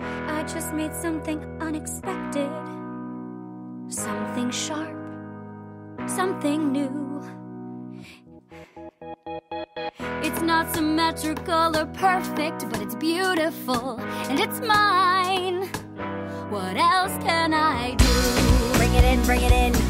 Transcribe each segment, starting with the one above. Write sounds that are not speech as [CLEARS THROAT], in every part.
I just made something unexpected, something sharp, something new. It's not symmetrical or perfect, but it's beautiful and it's mine. What else can I do? Bring it in, bring it in.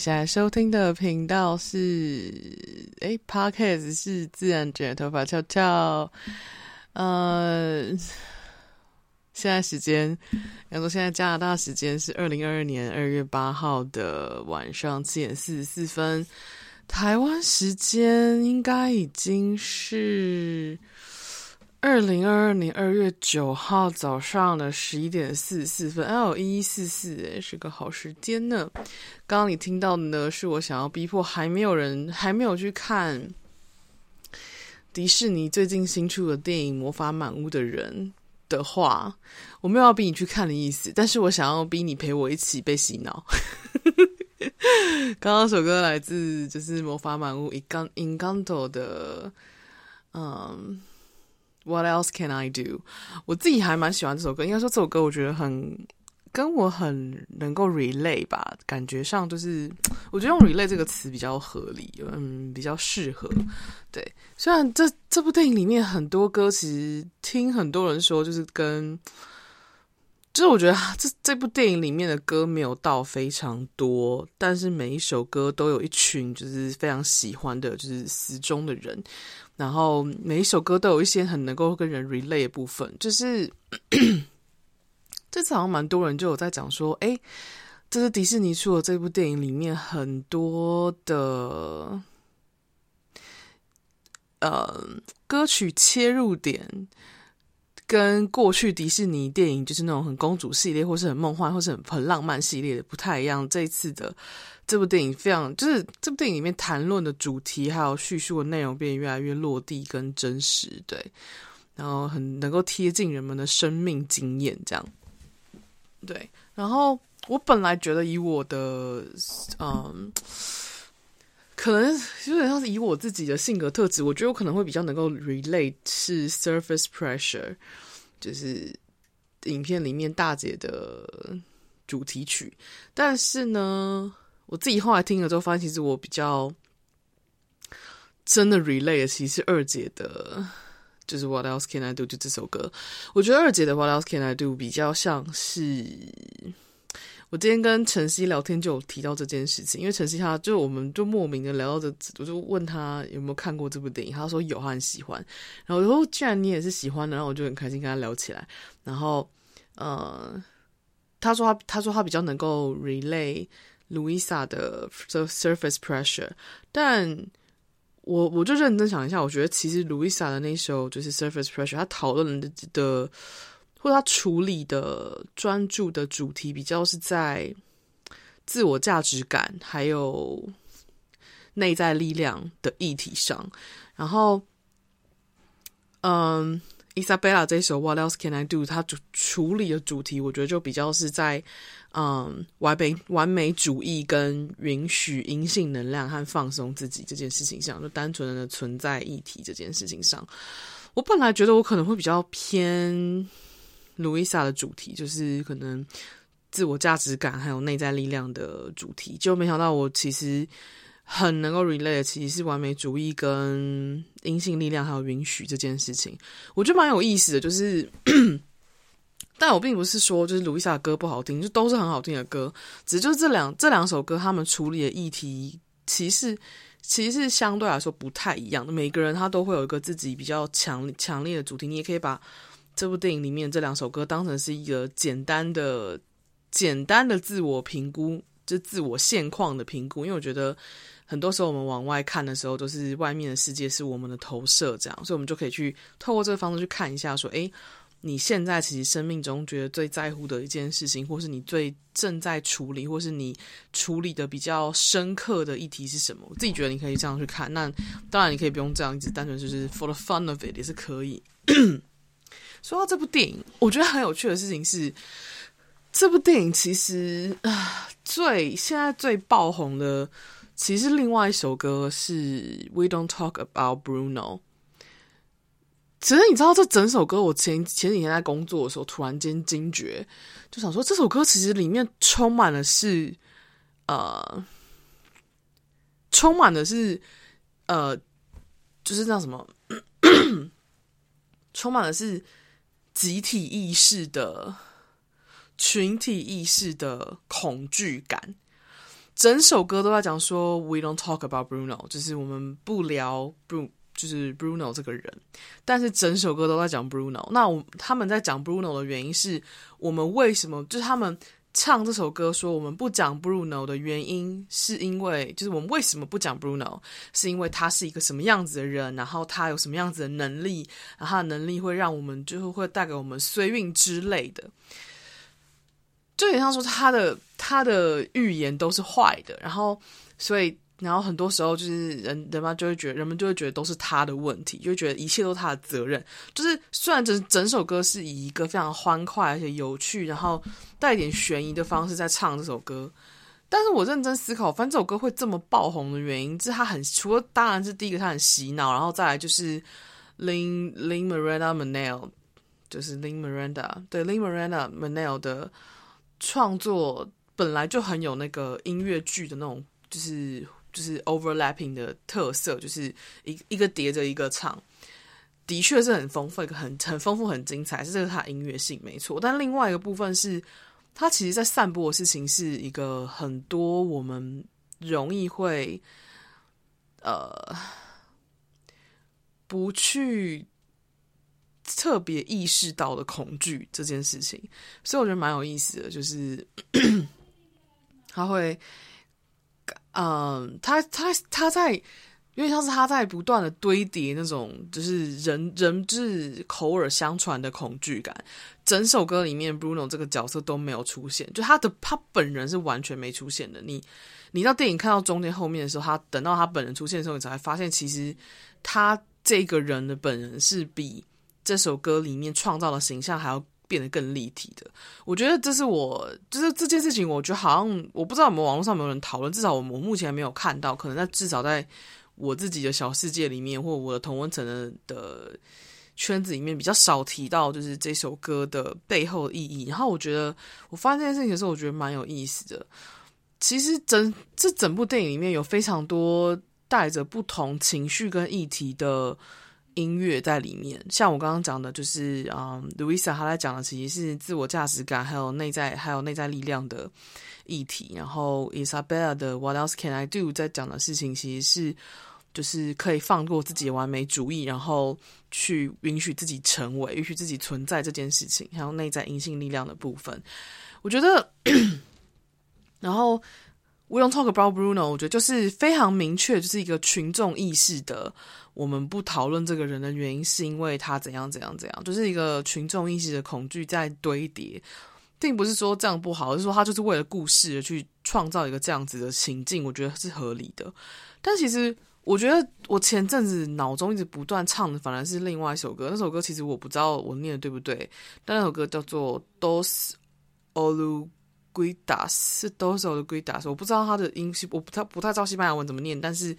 现在收听的频道是诶 Podcast 是自然卷头发翘翘。呃，现在时间，然后现在加拿大时间是二零二二年二月八号的晚上七点四十四分，台湾时间应该已经是。二零二二年二月九号早上的十一点四十四分，L 一一四四，哎，是个好时间呢。刚刚你听到的呢，是我想要逼迫还没有人还没有去看迪士尼最近新出的电影《魔法满屋》的人的话，我没有要逼你去看的意思，但是我想要逼你陪我一起被洗脑。[LAUGHS] 刚刚首歌来自就是《魔法满屋》Encanto 的，嗯。What else can I do？我自己还蛮喜欢这首歌，应该说这首歌我觉得很跟我很能够 relate 吧，感觉上就是我觉得用 relate 这个词比较合理，嗯，比较适合。对，虽然这这部电影里面很多歌，其实听很多人说就是跟，就是我觉得这这部电影里面的歌没有到非常多，但是每一首歌都有一群就是非常喜欢的，就是死忠的人。然后每一首歌都有一些很能够跟人 relate 的部分，就是 [COUGHS] 这次好像蛮多人就有在讲说，诶，这是迪士尼出的这部电影里面很多的呃歌曲切入点，跟过去迪士尼电影就是那种很公主系列，或是很梦幻，或是很很浪漫系列的不太一样。这一次的。这部电影非常，就是这部电影里面谈论的主题还有叙述的内容变得越来越落地跟真实，对，然后很能够贴近人们的生命经验，这样，对。然后我本来觉得以我的嗯可能有点像是以我自己的性格特质，我觉得我可能会比较能够 relate 是 Surface Pressure，就是影片里面大姐的主题曲。但是呢，我自己后来听了之后，发现其实我比较真的 relate 的其实是二姐的，就是 What else can I do？就这首歌，我觉得二姐的 What else can I do 比较像是。我今天跟晨曦聊天就有提到这件事情，因为晨曦他就我们就莫名的聊到这，我就问他有没有看过这部电影，他说有，他很喜欢。然后我说既然你也是喜欢的，然后我就很开心跟他聊起来。然后呃，他说他他说他比较能够 relay Louisa 的 Surface Pressure，但我我就认真想一下，我觉得其实 Louisa 的那首就是 Surface Pressure，他讨论的的。或者他处理的专注的主题比较是在自我价值感还有内在力量的议题上，然后，嗯，Isabella 这首 What else can I do？他主处理的主题，我觉得就比较是在嗯完美完美主义跟允许阴性能量和放松自己这件事情上，就单纯的存在议题这件事情上，我本来觉得我可能会比较偏。路易莎的主题就是可能自我价值感还有内在力量的主题，就没想到我其实很能够 relate，其实是完美主义跟阴性力量还有允许这件事情，我觉得蛮有意思的。就是，[CLEARS THROAT] 但我并不是说就是路易莎的歌不好听，就都是很好听的歌，只就是这两这两首歌他们处理的议题，其实其实是相对来说不太一样的。每个人他都会有一个自己比较强强烈的主题，你也可以把。这部电影里面这两首歌当成是一个简单的、简单的自我评估，就自我现况的评估。因为我觉得很多时候我们往外看的时候，都是外面的世界是我们的投射，这样，所以我们就可以去透过这个方式去看一下，说，诶，你现在其实生命中觉得最在乎的一件事情，或是你最正在处理，或是你处理的比较深刻的议题是什么？我自己觉得你可以这样去看。那当然，你可以不用这样，一直单纯就是 for the fun of it 也是可以。[COUGHS] 说到这部电影，我觉得很有趣的事情是，这部电影其实啊，最现在最爆红的，其实另外一首歌是《We Don't Talk About Bruno》。其实你知道，这整首歌，我前前几天在工作的时候，突然间惊觉，就想说，这首歌其实里面充满了是，呃，充满的是，呃，就是那什么，[COUGHS] 充满的是。集体意识的、群体意识的恐惧感，整首歌都在讲说 “We don't talk about Bruno”，就是我们不聊 Bruno，就是 Bruno 这个人。但是整首歌都在讲 Bruno。那我他们在讲 Bruno 的原因是我们为什么？就是他们。唱这首歌说我们不讲 Bruno 的原因，是因为就是我们为什么不讲 Bruno，是因为他是一个什么样子的人，然后他有什么样子的能力，然后他的能力会让我们就是会带给我们衰运之类的，就有点像说他的他的预言都是坏的，然后所以。然后很多时候就是人人们就会觉得，人们就会觉得都是他的问题，就会觉得一切都是他的责任。就是虽然整整首歌是以一个非常欢快而且有趣，然后带一点悬疑的方式在唱这首歌，但是我认真思考，反正这首歌会这么爆红的原因，就是他很除了当然是第一个他很洗脑，然后再来就是 Lin Lin Miranda Manel，就是 Lin Miranda 对 Lin Miranda Manel 的创作本来就很有那个音乐剧的那种，就是。就是 overlapping 的特色，就是一一个叠着一个唱，的确是很丰富，很很丰富、很精彩，是这个它音乐性没错。但另外一个部分是，它其实在散播的事情是一个很多我们容易会呃不去特别意识到的恐惧这件事情，所以我觉得蛮有意思的，就是 [CLEARS THROAT] 他会。嗯，他他他在，因为像是他在不断的堆叠那种，就是人人质口耳相传的恐惧感。整首歌里面，Bruno 这个角色都没有出现，就他的他本人是完全没出现的。你你到电影看到中间后面的时候，他等到他本人出现的时候，你才发现，其实他这个人的本人是比这首歌里面创造的形象还要变得更立体的。我觉得这是我就是这件事情，我觉得好像我不知道有没有网络上有没有人讨论，至少我我目前没有看到，可能在至少在我自己的小世界里面，或我的同温层的的圈子里面比较少提到，就是这首歌的背后意义。然后我觉得我发现这件事情的时候，我觉得蛮有意思的。其实整这整部电影里面有非常多带着不同情绪跟议题的音乐在里面，像我刚刚讲的，就是嗯，Louisa 她在讲的其实是自我价值感，还有内在，还有内在力量的议题。然后 Isabella 的 What else can I do 在讲的事情，其实是就是可以放过自己完美主义，然后去允许自己成为，允许自己存在这件事情，还有内在阴性力量的部分。我觉得。[COUGHS] 然后，We don't talk about Bruno，我觉得就是非常明确，就是一个群众意识的。我们不讨论这个人的原因，是因为他怎样怎样怎样，就是一个群众意识的恐惧在堆叠，并不是说这样不好，而是说他就是为了故事而去创造一个这样子的情境，我觉得是合理的。但其实，我觉得我前阵子脑中一直不断唱的，反而是另外一首歌。那首歌其实我不知道我念的对不对，但那首歌叫做 Dos Olu。Guidas 是多少的 Guidas，我不知道他的音，我不太不太知道西班牙文怎么念，但是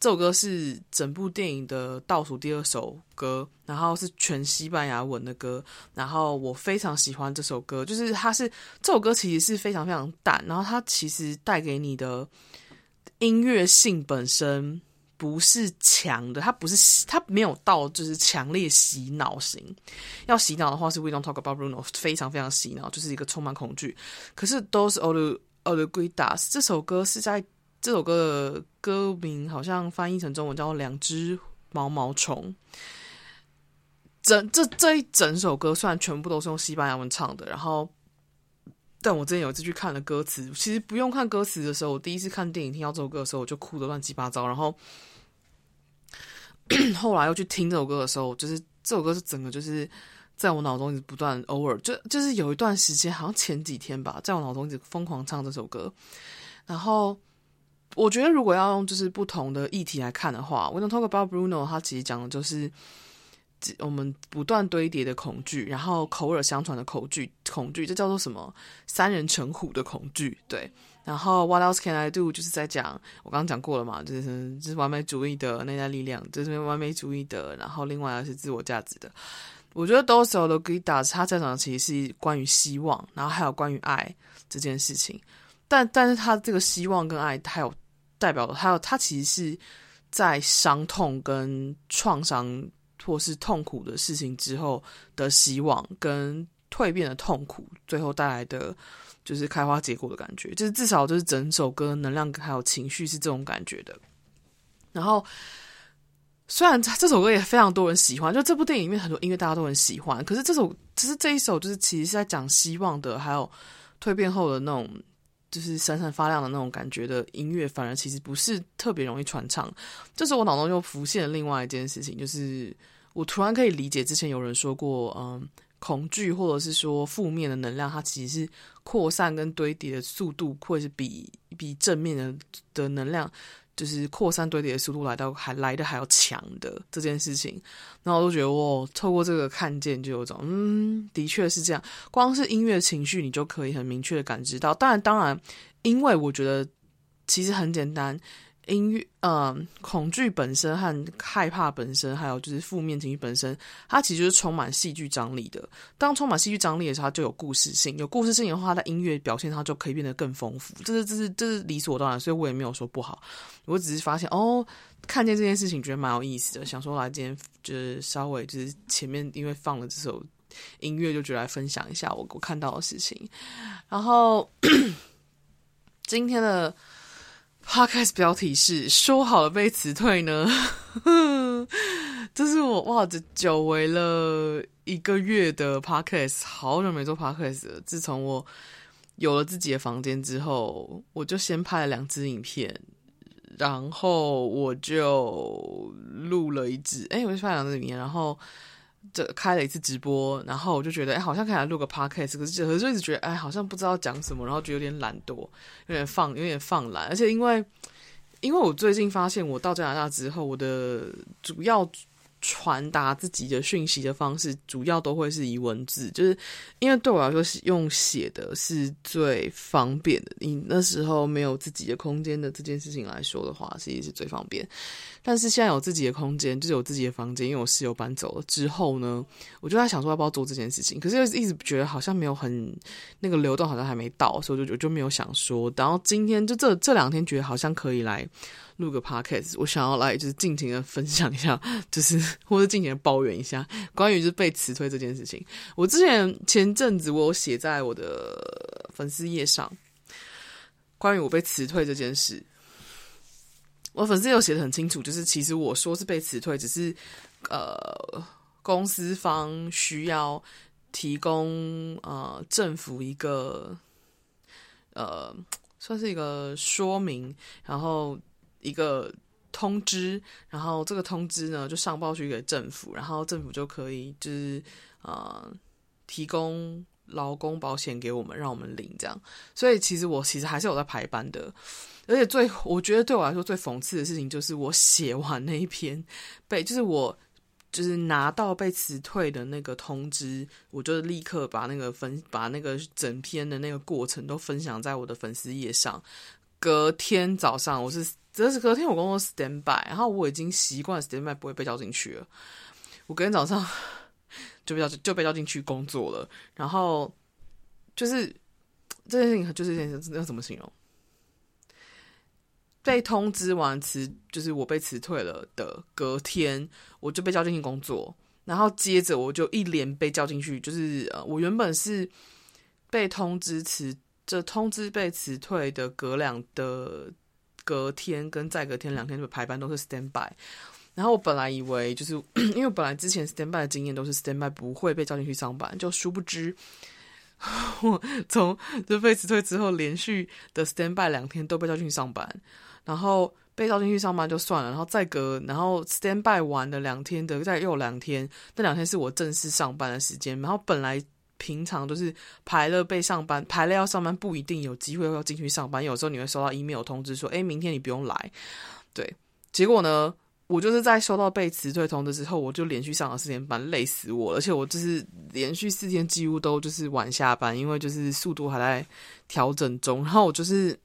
这首歌是整部电影的倒数第二首歌，然后是全西班牙文的歌，然后我非常喜欢这首歌，就是它是这首歌其实是非常非常淡，然后它其实带给你的音乐性本身。不是强的，它不是，它没有到就是强烈洗脑型。要洗脑的话是 We Don't Talk About Bruno，非常非常洗脑，就是一个充满恐惧。可是 Those Oruguitas 这首歌是在这首歌的歌名好像翻译成中文叫做两只毛毛虫。整这这一整首歌虽然全部都是用西班牙文唱的，然后但我之前有一次去看了歌词，其实不用看歌词的时候，我第一次看电影听到这首歌的时候，我就哭得乱七八糟，然后。后来又去听这首歌的时候，就是这首歌是整个就是在我脑中一直不断，偶尔就就是有一段时间，好像前几天吧，在我脑中一直疯狂唱这首歌。然后我觉得，如果要用就是不同的议题来看的话，We Don't Talk About Bruno，他其实讲的就是我们不断堆叠的恐惧，然后口耳相传的恐惧，恐惧这叫做什么？三人成虎的恐惧，对。然后，What else can I do？就是在讲我刚刚讲过了嘛，就是就是完美主义的内在力量，就是完美主义的。然后，另外是自我价值的。我觉得 Dos Oruguitas 他在讲的其实是关于希望，然后还有关于爱这件事情。但但是他这个希望跟爱，还有代表的，还有他其实是在伤痛跟创伤或是痛苦的事情之后的希望，跟蜕变的痛苦最后带来的。就是开花结果的感觉，就是至少就是整首歌能量还有情绪是这种感觉的。然后，虽然这首歌也非常多人喜欢，就这部电影里面很多音乐大家都很喜欢，可是这首其实这一首就是其实是在讲希望的，还有蜕变后的那种就是闪闪发亮的那种感觉的音乐，反而其实不是特别容易传唱。这时候我脑中又浮现了另外一件事情，就是我突然可以理解之前有人说过，嗯。恐惧或者是说负面的能量，它其实是扩散跟堆叠的速度，会是比比正面的的能量，就是扩散堆叠的速度来到还来的还要强的这件事情。然后我都觉得，哦，透过这个看见，就有种，嗯，的确是这样。光是音乐情绪，你就可以很明确的感知到。当然，当然，因为我觉得其实很简单。音乐，嗯，恐惧本身和害怕本身，还有就是负面情绪本身，它其实就是充满戏剧张力的。当充满戏剧张力的时候，它就有故事性。有故事性的话，它音乐表现它就可以变得更丰富。这是这是这是理所当然，所以我也没有说不好。我只是发现哦，看见这件事情觉得蛮有意思的，想说来今天就是稍微就是前面因为放了这首音乐，就觉得来分享一下我我看到的事情。然后今天的。Podcast 标题是说好了被辞退呢，[LAUGHS] 这是我哇，这久违了一个月的 Podcast，好久没做 Podcast 了。自从我有了自己的房间之后，我就先拍了两支影片，然后我就录了一支，哎，我就拍两支影片，然后。这开了一次直播，然后我就觉得，哎，好像可以来录个 podcast，可是可是就一直觉得，哎，好像不知道讲什么，然后就有点懒惰，有点放，有点放懒。而且因为，因为我最近发现，我到加拿大之后，我的主要传达自己的讯息的方式，主要都会是以文字，就是因为对我来说，是用写的是最方便的。你那时候没有自己的空间的这件事情来说的话，其实是最方便。但是现在有自己的空间，就是有自己的房间，因为我室友搬走了之后呢，我就在想说要不要做这件事情，可是又一直觉得好像没有很那个流动，好像还没到，所以我就我就没有想说。然后今天就这这两天觉得好像可以来。录个 podcast，我想要来就是尽情的分享一下，就是或者尽情的抱怨一下关于就是被辞退这件事情。我之前前阵子我有写在我的粉丝页上，关于我被辞退这件事，我粉丝有写的很清楚，就是其实我说是被辞退，只是呃公司方需要提供呃政府一个呃算是一个说明，然后。一个通知，然后这个通知呢就上报去给政府，然后政府就可以就是呃提供劳工保险给我们，让我们领这样。所以其实我其实还是有在排班的，而且最我觉得对我来说最讽刺的事情就是我写完那一篇被就是我就是拿到被辞退的那个通知，我就立刻把那个分把那个整篇的那个过程都分享在我的粉丝页上。隔天早上我是。这是隔天我工作 stand by，然后我已经习惯 stand by 不会被叫进去了。我隔天早上 [LAUGHS] 就被叫就被叫进去工作了，然后就是这件事情就是这件事要怎么形容？被通知完辞，就是我被辞退了的隔天，我就被叫进去工作，然后接着我就一连被叫进去，就是呃，我原本是被通知辞，这通知被辞退的隔两的。隔天跟再隔天两天的排班都是 stand by，然后我本来以为就是 [CLEARS THROAT] 因为本来之前 stand by 的经验都是 stand by 不会被叫进去上班，就殊不知 [LAUGHS] 我从就被辞退之后，连续的 stand by 两天都被叫进去上班，然后被叫进去上班就算了，然后再隔然后 stand by 完的两天的再又两天，那两天是我正式上班的时间，然后本来。平常都是排了被上班，排了要上班，不一定有机会要进去上班。有时候你会收到 email 通知说：“诶，明天你不用来。”对，结果呢，我就是在收到被辞退通知之后，我就连续上了四天班，累死我了。而且我就是连续四天几乎都就是晚下班，因为就是速度还在调整中。然后我就是。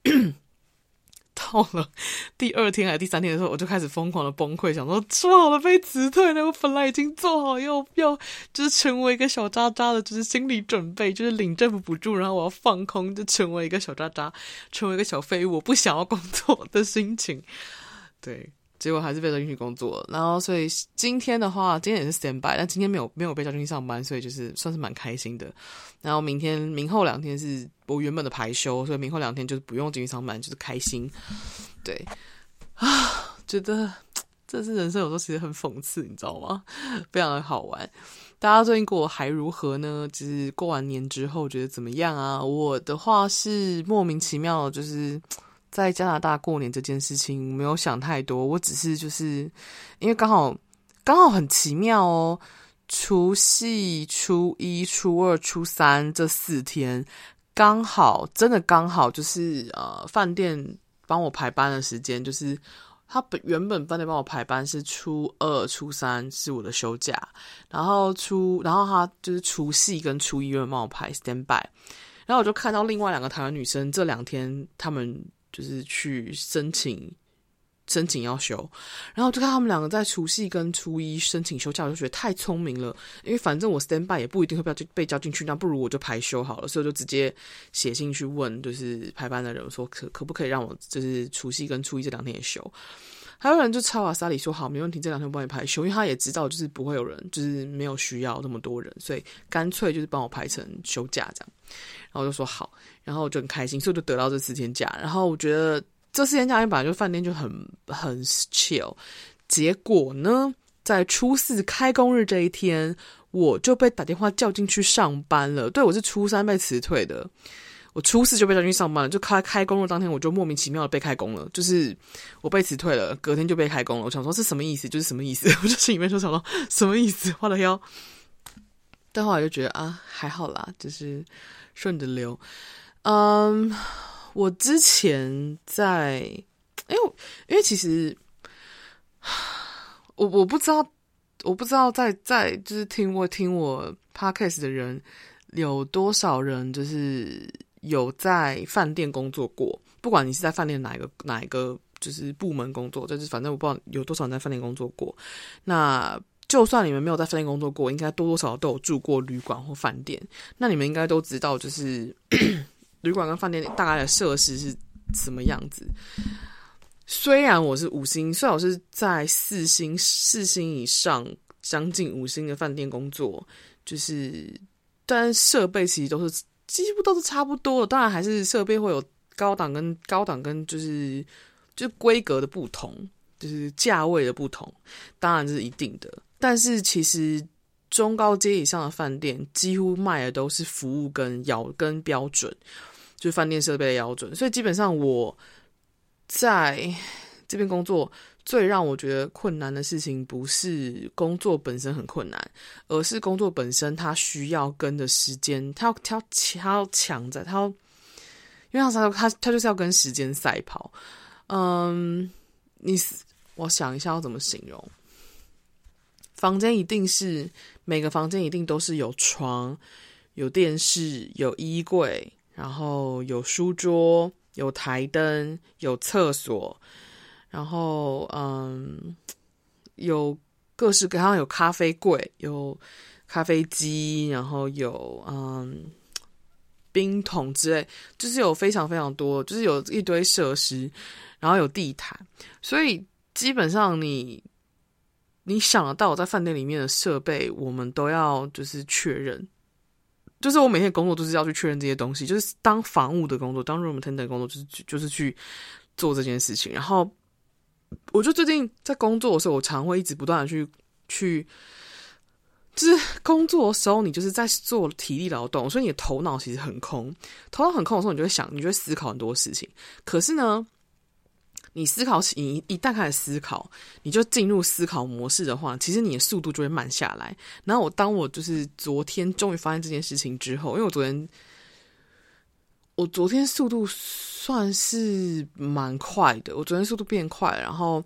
到了第二天还是第三天的时候，我就开始疯狂的崩溃，想说说好了被辞退了，我本来已经做好要要就是成为一个小渣渣的，就是心理准备，就是领政府补助，然后我要放空，就成为一个小渣渣，成为一个小废物，我不想要工作的心情，对。结果还是被叫进去工作，然后所以今天的话，今天也是 stand by，但今天没有没有被叫进去上班，所以就是算是蛮开心的。然后明天、明后两天是我原本的排休，所以明后两天就是不用进去上班，就是开心。对啊，觉得这是人生有时候其实很讽刺，你知道吗？非常的好玩。大家最近过还如何呢？就是过完年之后觉得怎么样啊？我的话是莫名其妙，就是。在加拿大过年这件事情没有想太多，我只是就是因为刚好刚好很奇妙哦，除夕、初一、初二、初三这四天刚好真的刚好就是呃饭店帮我排班的时间，就是他本原本饭店帮我排班是初二、初三是我的休假，然后初然后他就是除夕跟初一又帮我排 stand by，然后我就看到另外两个台湾女生这两天他们。就是去申请申请要休，然后就看他们两个在除夕跟初一申请休假，我就觉得太聪明了。因为反正我 stand by 也不一定会被被叫进去，那不如我就排休好了。所以我就直接写信去问，就是排班的人说可可不可以让我就是除夕跟初一这两天也休。还有人就超阿萨里说好，没问题，这两天帮你排休，因为他也知道就是不会有人，就是没有需要那么多人，所以干脆就是帮我排成休假这样。然后就说好，然后我就很开心，所以就得到这四天假。然后我觉得这四天假，因为本来就饭店就很很 chill。结果呢，在初四开工日这一天，我就被打电话叫进去上班了。对，我是初三被辞退的。我初四就被叫进去上班了，就开开工的当天，我就莫名其妙的被开工了。就是我被辞退了，隔天就被开工了。我想说是什么意思？就是什么意思？[LAUGHS] 我就心里面就想说什么意思？我的腰。但后来就觉得啊，还好啦，就是顺着流。嗯，我之前在，因为因为其实我我不知道我不知道在在就是听我听我 podcast 的人有多少人就是有在饭店工作过，不管你是在饭店哪一个哪一个就是部门工作，就是反正我不知道有多少人在饭店工作过。那就算你们没有在饭店工作过，应该多多少少都有住过旅馆或饭店。那你们应该都知道，就是旅馆跟饭店大概的设施是什么样子。虽然我是五星，虽然我是在四星、四星以上，将近五星的饭店工作，就是，但设备其实都是几乎都是差不多的。当然，还是设备会有高档跟高档跟就是就规格的不同，就是价位的不同，当然这是一定的。但是其实中高阶以上的饭店几乎卖的都是服务跟要跟标准，就是饭店设备的标准。所以基本上我。在这边工作，最让我觉得困难的事情，不是工作本身很困难，而是工作本身它需要跟的时间，它要它要抢在它要，因为他他他就是要跟时间赛跑。嗯，你我想一下要怎么形容？房间一定是每个房间一定都是有床、有电视、有衣柜，然后有书桌。有台灯，有厕所，然后嗯，有各式各样，有咖啡柜，有咖啡机，然后有嗯冰桶之类，就是有非常非常多，就是有一堆设施，然后有地毯，所以基本上你你想得到我在饭店里面的设备，我们都要就是确认。就是我每天工作都是要去确认这些东西，就是当房务的工作，当 room attendant 工作，就是就是去做这件事情。然后，我就最近在工作的时候，我常会一直不断的去去，就是工作的时候，你就是在做体力劳动，所以你的头脑其实很空。头脑很空的时候，你就会想，你就会思考很多事情。可是呢，你思考起，你一旦开始思考，你就进入思考模式的话，其实你的速度就会慢下来。然后我当我就是昨天终于发现这件事情之后，因为我昨天我昨天速度算是蛮快的，我昨天速度变快，然后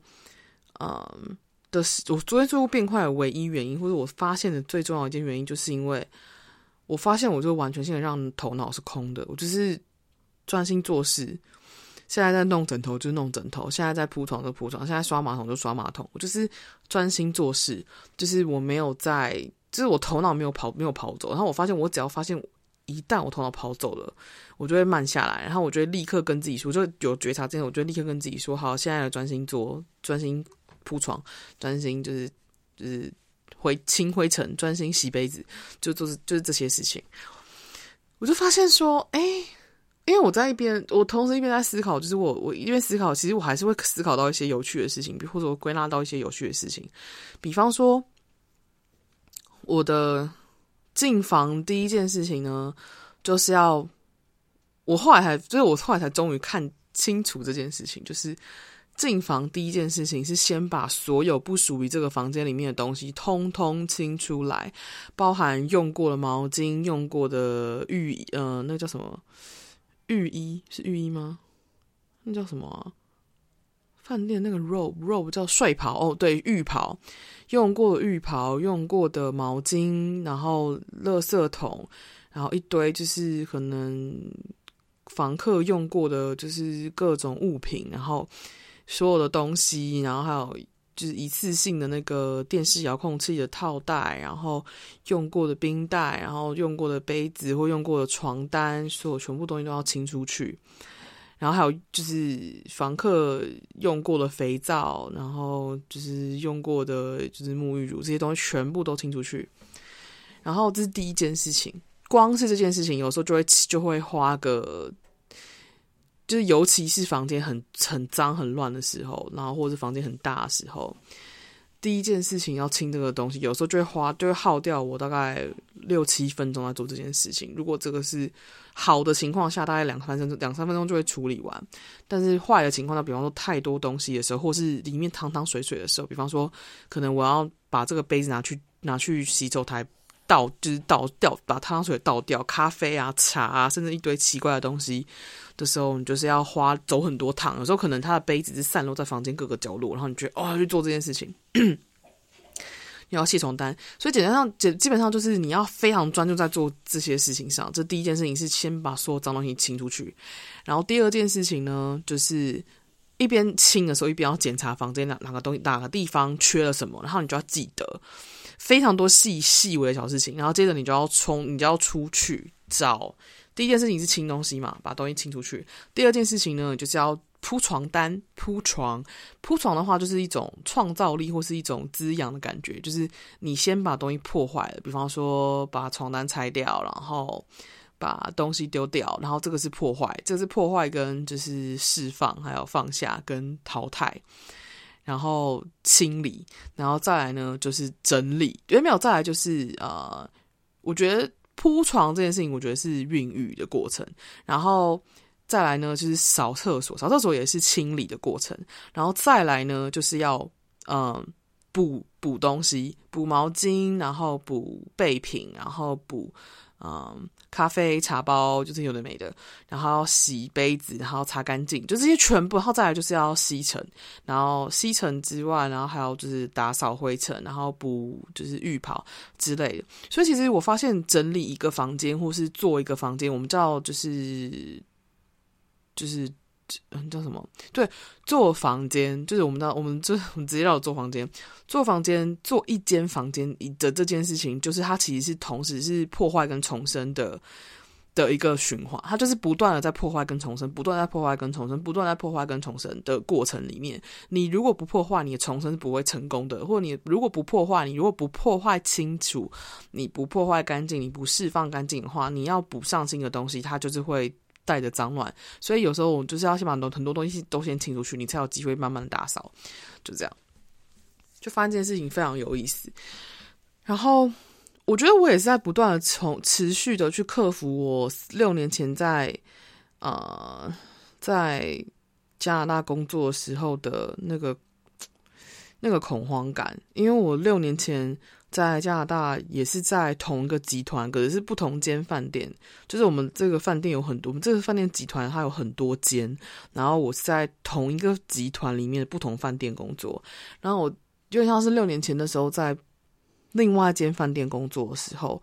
嗯的，我昨天速度变快的唯一原因，或者我发现的最重要一件原因，就是因为我发现我就完全性的让头脑是空的，我就是专心做事。现在在弄枕头就弄枕头，现在在铺床就铺床，现在刷马桶就刷马桶。我就是专心做事，就是我没有在，就是我头脑没有跑，没有跑走。然后我发现，我只要发现一旦我头脑跑走了，我就会慢下来，然后我就会立刻跟自己说，就有觉察这样，我就立刻跟自己说：好，现在要专心做，专心铺床，专心就是就是灰清灰尘，专心洗杯子，就就是就是这些事情。我就发现说，哎、因为我在一边，我同时一边在思考，就是我我一边思考，其实我还是会思考到一些有趣的事情，比或者我归纳到一些有趣的事情，比方说我的进房第一件事情呢，就是要我后来才，就是我后来才终于看清楚这件事情，就是进房第一件事情是先把所有不属于这个房间里面的东西通通清出来，包含用过的毛巾、用过的浴，呃，那个叫什么？浴衣是浴衣吗？那叫什么啊？饭店那个 robe robe 叫睡袍哦，对，浴袍，用过的浴袍，用过的毛巾，然后垃圾桶，然后一堆就是可能房客用过的，就是各种物品，然后所有的东西，然后还有。就是一次性的那个电视遥控器的套袋，然后用过的冰袋，然后用过的杯子或用过的床单，所有全部东西都要清出去。然后还有就是房客用过的肥皂，然后就是用过的就是沐浴乳，这些东西全部都清出去。然后这是第一件事情，光是这件事情，有时候就会就会花个。就是尤其是房间很很脏很乱的时候，然后或者房间很大的时候，第一件事情要清这个东西，有时候就会花就会耗掉我大概六七分钟来做这件事情。如果这个是好的情况下，大概两三分钟两三分钟就会处理完。但是坏的情况下，比方说太多东西的时候，或是里面汤汤水水的时候，比方说可能我要把这个杯子拿去拿去洗手台倒，就是倒掉把汤水倒掉，咖啡啊茶啊，甚至一堆奇怪的东西。的时候，你就是要花走很多趟。有时候可能他的杯子是散落在房间各个角落，然后你觉得哦，要去做这件事情，你要卸床单，所以简单上基基本上就是你要非常专注在做这些事情上。这第一件事情是先把所有脏东西清出去，然后第二件事情呢，就是一边清的时候一边要检查房间哪哪个东西哪个地方缺了什么，然后你就要记得非常多细细微的小事情，然后接着你就要冲，你就要出去找。第一件事情是清东西嘛，把东西清出去。第二件事情呢，就是要。铺床单、铺床、铺床的话，就是一种创造力或是一种滋养的感觉。就是你先把东西破坏了，比方说把床单拆掉，然后把东西丢掉，然后这个是破坏，这个是破坏跟就是释放，还有放下跟淘汰，然后清理，然后再来呢就是整理。因为没有再来就是呃，我觉得铺床这件事情，我觉得是孕育的过程，然后。再来呢，就是扫厕所，扫厕所也是清理的过程。然后再来呢，就是要嗯补补东西，补毛巾，然后补备品，然后补嗯咖啡茶包，就是有的没的。然后要洗杯子，然后擦干净，就这些全部。然后再来就是要吸尘，然后吸尘之外，然后还有就是打扫灰尘，然后补就是浴袍之类的。所以其实我发现整理一个房间或是做一个房间，我们叫就是。就是嗯，叫什么？对，做房间就是我们的，我们就我们直接叫做房间。做房间，做一间房间的这件事情，就是它其实是同时是破坏跟重生的的一个循环。它就是不断的在破坏跟重生，不断在破坏跟重生，不断在破坏跟重生的过程里面。你如果不破坏，你的重生是不会成功的。或者你如果不破坏，你如果不破坏清楚，你不破坏干净，你不释放干净的话，你要补上新的东西，它就是会。带着脏乱，所以有时候我就是要先把很多很多东西都先清出去，你才有机会慢慢的打扫。就这样，就发现这件事情非常有意思。然后我觉得我也是在不断的从持续的去克服我六年前在呃在加拿大工作的时候的那个那个恐慌感，因为我六年前。在加拿大也是在同一个集团，可是是不同间饭店。就是我们这个饭店有很多，我们这个饭店集团它有很多间。然后我是在同一个集团里面的不同饭店工作。然后我就像是六年前的时候在另外一间饭店工作的时候，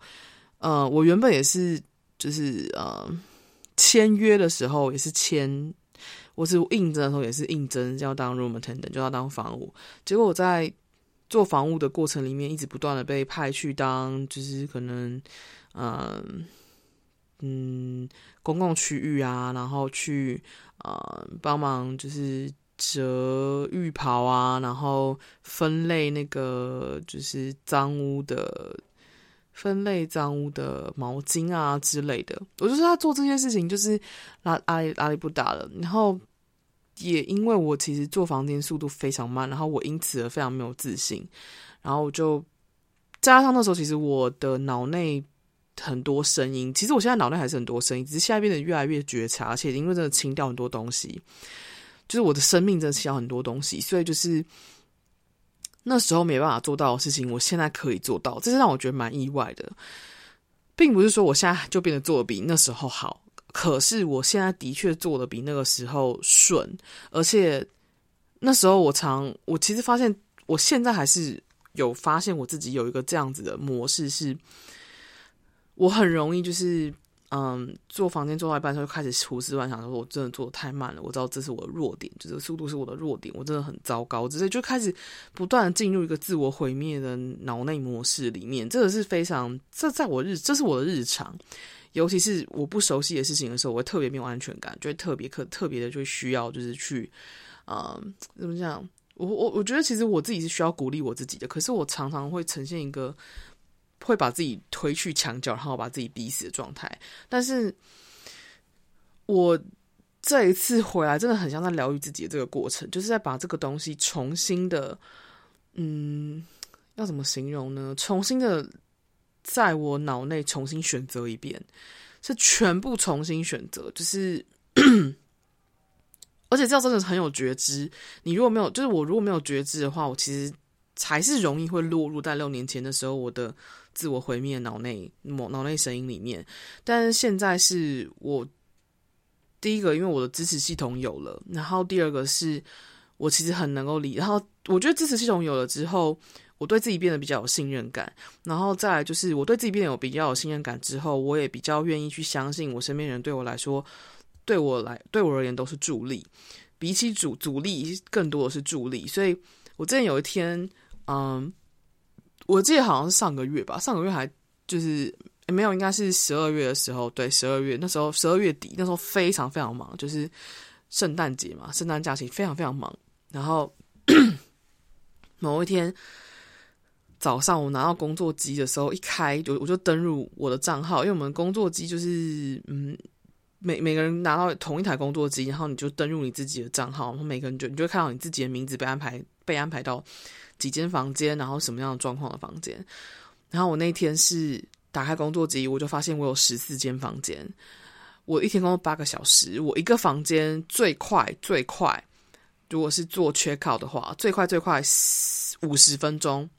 呃，我原本也是就是呃签约的时候也是签，我是应征的时候也是应征要当 room attendant 就要当房务。结果我在做房务的过程里面，一直不断的被派去当，就是可能，嗯嗯，公共区域啊，然后去呃帮忙，就是折浴袍啊，然后分类那个就是脏污的，分类脏污的毛巾啊之类的。我就是他做这些事情，就是阿阿里阿里不达了，然后。也因为我其实做房间速度非常慢，然后我因此而非常没有自信，然后我就加上那时候其实我的脑内很多声音，其实我现在脑内还是很多声音，只是现在变得越来越觉察，而且因为真的清掉很多东西，就是我的生命真的清掉很多东西，所以就是那时候没办法做到的事情，我现在可以做到，这是让我觉得蛮意外的，并不是说我现在就变得做的比那时候好。可是我现在的确做的比那个时候顺，而且那时候我常，我其实发现，我现在还是有发现我自己有一个这样子的模式，是我很容易就是，嗯，做房间做到一半时候就开始胡思乱想，说我真的做的太慢了，我知道这是我的弱点，就是速度是我的弱点，我真的很糟糕，直接就开始不断的进入一个自我毁灭的脑内模式里面，这个是非常，这在我日，这是我的日常。尤其是我不熟悉的事情的时候，我会特别没有安全感，就会特别可特别的就需要就是去，嗯，怎么讲？我我我觉得其实我自己是需要鼓励我自己的，可是我常常会呈现一个会把自己推去墙角，然后把自己逼死的状态。但是，我这一次回来真的很像在疗愈自己的这个过程，就是在把这个东西重新的，嗯，要怎么形容呢？重新的。在我脑内重新选择一遍，是全部重新选择，就是，而且这样真的是很有觉知。你如果没有，就是我如果没有觉知的话，我其实还是容易会落入在六年前的时候我的自我毁灭脑内某脑内声音里面。但是现在是我第一个，因为我的支持系统有了，然后第二个是我其实很能够理，然后我觉得支持系统有了之后。我对自己变得比较有信任感，然后再来就是我对自己变得有比较有信任感之后，我也比较愿意去相信我身边人对我来说，对我来对我而言都是助力，比起阻阻力更多的是助力。所以我之前有一天，嗯，我记得好像是上个月吧，上个月还就是没有，应该是十二月的时候，对，十二月那时候十二月底那时候非常非常忙，就是圣诞节嘛，圣诞假期非常非常忙，然后。[COUGHS] 某一天早上，我拿到工作机的时候，一开就我就登入我的账号，因为我们工作机就是嗯，每每个人拿到同一台工作机，然后你就登入你自己的账号，然后每个人就你就会看到你自己的名字被安排被安排到几间房间，然后什么样的状况的房间。然后我那天是打开工作机，我就发现我有十四间房间，我一天工作八个小时，我一个房间最快最快。如果是做缺考的话，最快最快五十分钟。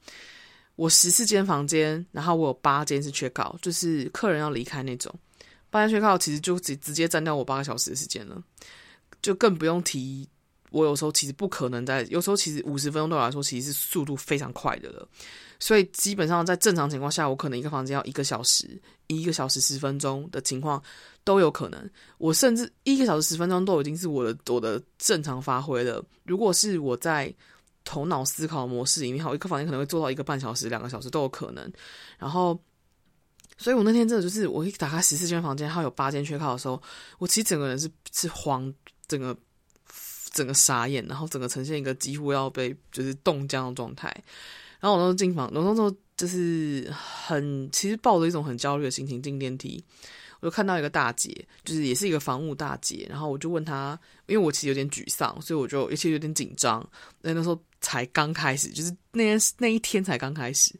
我十四间房间，然后我有八间是 check out，就是客人要离开那种。八间 check out 其实就直直接占掉我八个小时的时间了，就更不用提。我有时候其实不可能在，有时候其实五十分钟对我来说其实是速度非常快的了。所以基本上在正常情况下，我可能一个房间要一个小时，一个小时十分钟的情况都有可能。我甚至一个小时十分钟都已经是我的我的正常发挥了。如果是我在头脑思考模式里面，好，一个房间可能会做到一个半小时、两个小时都有可能。然后，所以我那天真的就是我一打开十四间房间，还有八间缺靠的时候，我其实整个人是是慌，整个整个傻眼，然后整个呈现一个几乎要被就是冻僵的状态。然后我那时候进房，我那时候就是很，其实抱着一种很焦虑的心情进电梯，我就看到一个大姐，就是也是一个房务大姐，然后我就问她，因为我其实有点沮丧，所以我就而且有点紧张，那那时候才刚开始，就是那天那一天才刚开始，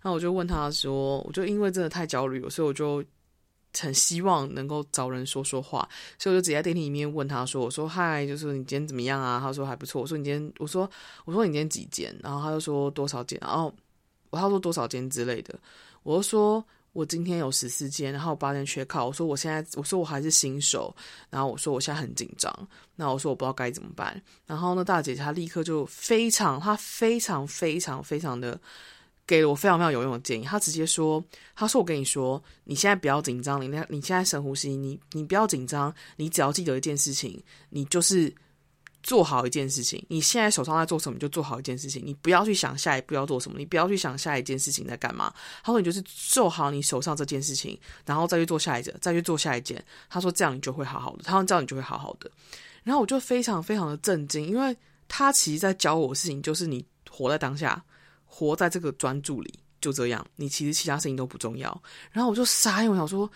然后我就问她说，我就因为真的太焦虑了，所以我就。很希望能够找人说说话，所以我就直接在电梯里面问他说：“我说嗨，就是你今天怎么样啊？”他说还不错。我说你今天，我说我说你今天几间？然后他就说多少间？然后我他说多少间之类的。我就说我今天有十四间，然后八间缺考。我说我现在我说我还是新手，然后我说我现在很紧张。那我说我不知道该怎么办。然后那大姐她立刻就非常，她非常非常非常的。给了我非常非常有用的建议，他直接说：“他说我跟你说，你现在不要紧张，你那你现在深呼吸，你你不要紧张，你只要记得一件事情，你就是做好一件事情。你现在手上在做什么，就做好一件事情，你不要去想下一步要做什么，你不要去想下一件事情在干嘛。他说你就是做好你手上这件事情，然后再去做下一件，再去做下一件。他说这样你就会好好的，他说这样你就会好好的。然后我就非常非常的震惊，因为他其实在教我的事情就是你活在当下。”活在这个专注里，就这样，你其实其他事情都不重要。然后我就傻眼，我想说，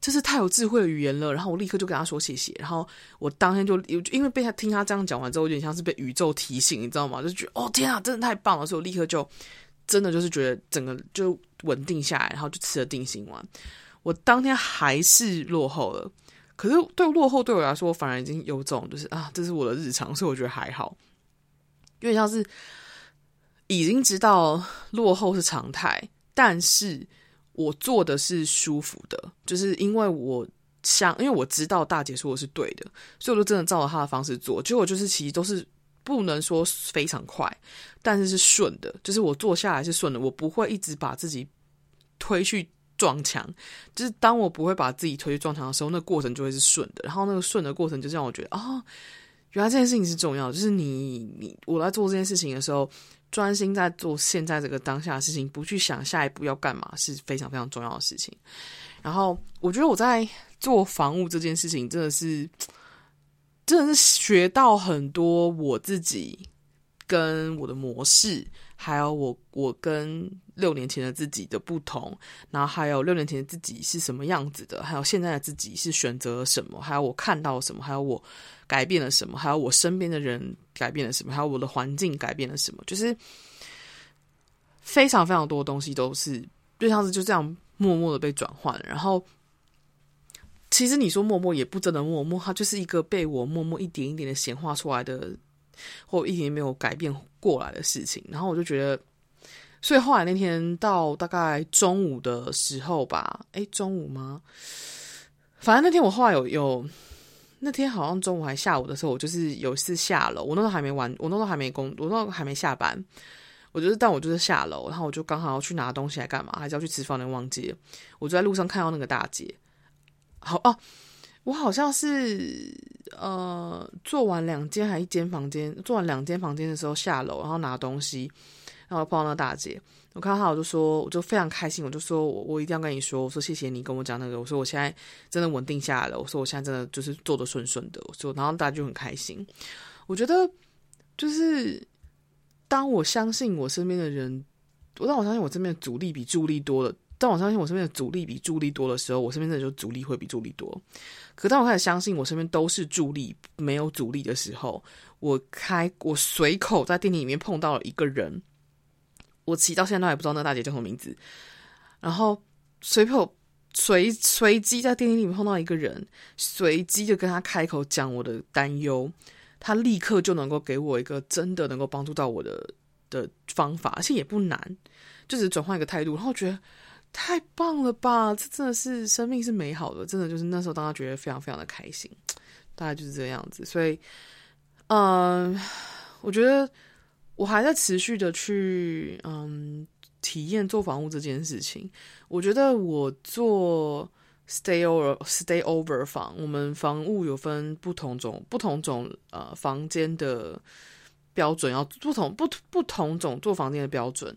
这是太有智慧的语言了。然后我立刻就跟他说谢谢。然后我当天就因为被他听他这样讲完之后，有点像是被宇宙提醒，你知道吗？就觉得哦天啊，真的太棒了！所以我立刻就真的就是觉得整个就稳定下来，然后就吃了定心丸。我当天还是落后了，可是对落后对我来说，我反而已经有种就是啊，这是我的日常，所以我觉得还好，有点像是。已经知道落后是常态，但是我做的是舒服的，就是因为我想，因为我知道大姐说的是对的，所以我就真的照着她的方式做。结果就是其实都是不能说非常快，但是是顺的，就是我做下来是顺的，我不会一直把自己推去撞墙。就是当我不会把自己推去撞墙的时候，那过程就会是顺的。然后那个顺的过程就让我觉得啊、哦，原来这件事情是重要的，就是你你我来做这件事情的时候。专心在做现在这个当下的事情，不去想下一步要干嘛，是非常非常重要的事情。然后，我觉得我在做房屋这件事情，真的是，真的是学到很多我自己跟我的模式，还有我我跟六年前的自己的不同，然后还有六年前的自己是什么样子的，还有现在的自己是选择了什么，还有我看到了什么，还有我改变了什么，还有我身边的人改变了什么，还有我的环境改变了什么，就是非常非常多的东西都是就像是就这样默默的被转换。然后，其实你说默默也不真的默默，它就是一个被我默默一点一点的显化出来的。或一点没有改变过来的事情，然后我就觉得，所以后来那天到大概中午的时候吧，诶，中午吗？反正那天我后来有有，那天好像中午还下午的时候，我就是有一次下楼，我那时候还没完，我那时候还没工，我那时候还没下班，我就是，但我就是下楼，然后我就刚好要去拿东西来干嘛，还是要去吃饭，那忘记了。我就在路上看到那个大姐，好哦，我好像是呃做完两间还一间房间，做完两间房间的时候下楼，然后拿东西，然后碰到那个大姐，我看到她，我就说，我就非常开心，我就说我我一定要跟你说，我说谢谢你跟我讲那个，我说我现在真的稳定下来了，我说我现在真的就是做的顺顺的，我说然后大家就很开心，我觉得就是。当我相信我身边的人，我当我相信我身边的阻力比助力多了。当我相信我身边的阻力比助力多的时候，我身边的人就阻力会比助力多。可当我开始相信我身边都是助力，没有阻力的时候，我开我随口在电梯里面碰到了一个人，我骑到现在都还不知道那大姐叫什么名字。然后随口随随机在电梯里面碰到一个人，随机就跟他开口讲我的担忧。他立刻就能够给我一个真的能够帮助到我的的方法，而且也不难，就是转换一个态度，然后觉得太棒了吧！这真的是生命是美好的，真的就是那时候当他觉得非常非常的开心，大概就是这样子。所以，嗯，我觉得我还在持续的去嗯体验做房屋这件事情。我觉得我做。Stay over, stay over 房，我们房屋有分不同种、不同种呃房间的标准，要不同不不同种做房间的标准。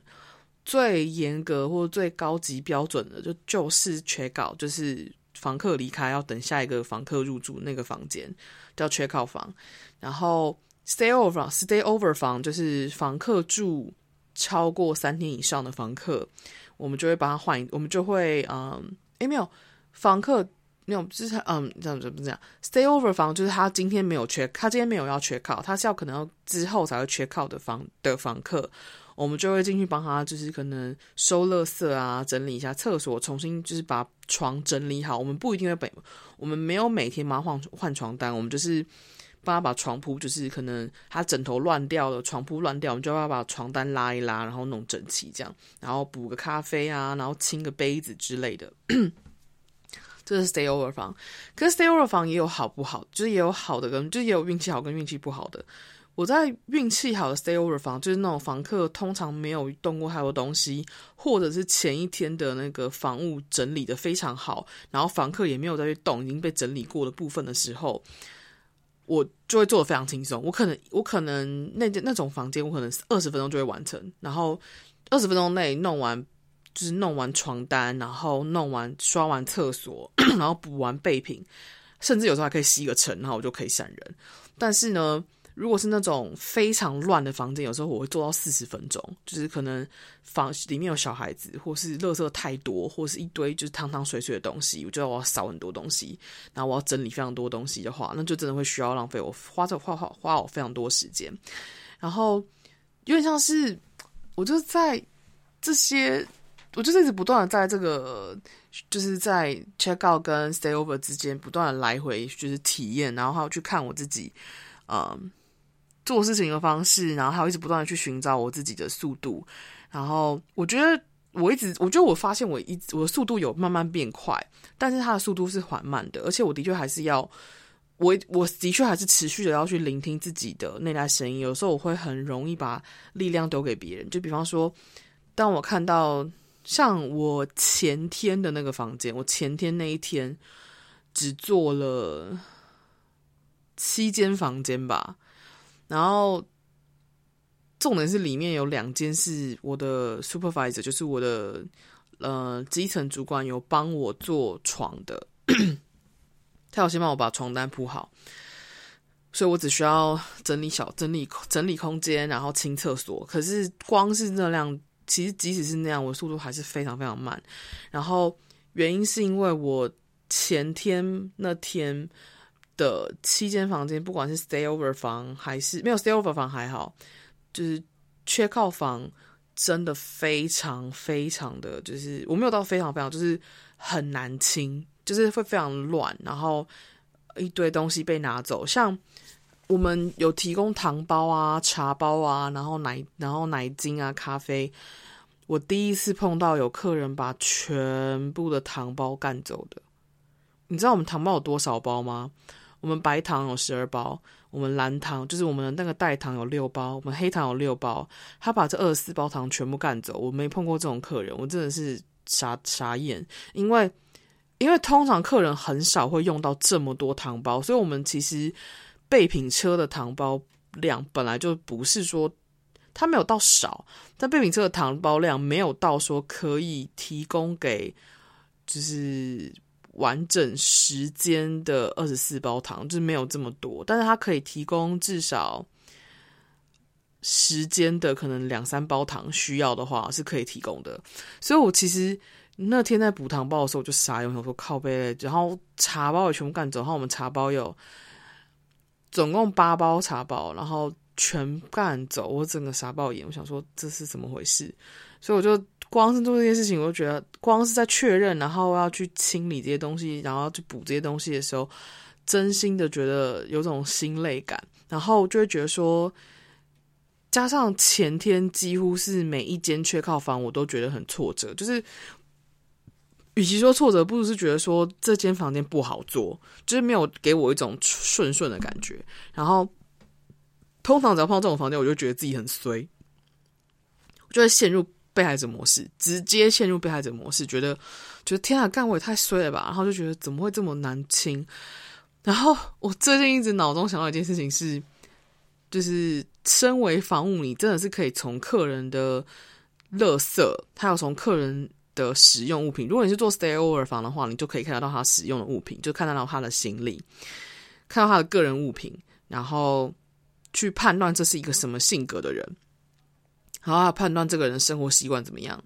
最严格或最高级标准的，就就是缺稿就是房客离开要等下一个房客入住那个房间叫 check out 房。然后 stay over 房，stay over 房就是房客住超过三天以上的房客，我们就会帮他换，我们就会嗯，诶没有。房客没有，就是嗯，这样子不是这样。Stay over 房就是他今天没有缺他今天没有要 check out，他是要可能要之后才会 check out 的房的房客，我们就会进去帮他，就是可能收垃圾啊，整理一下厕所，重新就是把床整理好。我们不一定会每，我们没有每天帮他换换床单，我们就是帮他把床铺，就是可能他枕头乱掉了，床铺乱掉，我们就要把床单拉一拉，然后弄整齐这样，然后补个咖啡啊，然后清个杯子之类的。[CLEARS THROAT] 这是 stay over 房，可是 stay over 房也有好不好，就是也有好的跟，就也有运气好跟运气不好的。我在运气好的 stay over 房，就是那种房客通常没有动过太多东西，或者是前一天的那个房屋整理的非常好，然后房客也没有再去动已经被整理过的部分的时候，我就会做的非常轻松。我可能我可能那那种房间，我可能二十分钟就会完成，然后二十分钟内弄完。就是弄完床单，然后弄完刷完厕所，[CLEARS THROAT] 然后补完备品，甚至有时候还可以吸个尘，然后我就可以闪人。但是呢，如果是那种非常乱的房间，有时候我会做到四十分钟，就是可能房里面有小孩子，或是垃圾太多，或是一堆就是汤汤水水的东西，我觉得我要扫很多东西，然后我要整理非常多东西的话，那就真的会需要浪费我花这花花花我非常多时间。然后有点像是我就在这些。我就一直不断的在这个，就是在 check out 跟 stay over 之间不断的来回，就是体验，然后还有去看我自己，嗯，做事情的方式，然后还有一直不断的去寻找我自己的速度。然后我觉得我一直，我觉得我发现我一我的速度有慢慢变快，但是它的速度是缓慢的，而且我的确还是要，我我的确还是持续的要去聆听自己的内在声音。有时候我会很容易把力量丢给别人，就比方说，当我看到。像我前天的那个房间，我前天那一天只做了七间房间吧，然后重点是里面有两间是我的 supervisor，就是我的呃基层主管有帮我做床的，[CLEARS THROAT] 他有先帮我把床单铺好，所以我只需要整理小整理整理空间，然后清厕所。可是光是热量。其实即使是那样，我速度还是非常非常慢。然后原因是因为我前天那天的七间房间，不管是 stay over 房还是没有 stay over 房还好，就是缺靠房真的非常非常的，就是我没有到非常非常，就是很难清，就是会非常乱，然后一堆东西被拿走，像。我们有提供糖包啊、茶包啊，然后奶、然后奶精啊、咖啡。我第一次碰到有客人把全部的糖包干走的。你知道我们糖包有多少包吗？我们白糖有十二包，我们蓝糖就是我们的那个代糖有六包，我们黑糖有六包，他把这二十四包糖全部干走。我没碰过这种客人，我真的是傻傻眼，因为因为通常客人很少会用到这么多糖包，所以我们其实备品车的糖包量本来就不是说。它没有到少，但备品车的糖包量没有到说可以提供给就是完整时间的二十四包糖，就是没有这么多。但是它可以提供至少时间的可能两三包糖，需要的话是可以提供的。所以我其实那天在补糖包的时候，我就傻眼，我说靠背，然后茶包也全部干走，然后我们茶包有总共八包茶包，然后。全干走，我整个傻爆眼。我想说这是怎么回事，所以我就光是做这件事情，我就觉得光是在确认，然后要去清理这些东西，然后去补这些东西的时候，真心的觉得有种心累感。然后就会觉得说，加上前天几乎是每一间缺靠房，我都觉得很挫折。就是与其说挫折，不如是觉得说这间房间不好做，就是没有给我一种顺顺的感觉。然后。通常只要碰到这种房间，我就觉得自己很衰，我就会陷入被害者模式，直接陷入被害者模式，觉得觉得天啊，干我也太衰了吧，然后就觉得怎么会这么难听？然后我最近一直脑中想到一件事情是，就是身为房务，你真的是可以从客人的垃圾，还有从客人的使用物品，如果你是做 stay over 房的话，你就可以看得到他使用的物品，就看得到他的行李，看到他的个人物品，然后。去判断这是一个什么性格的人，然后判断这个人生活习惯怎么样。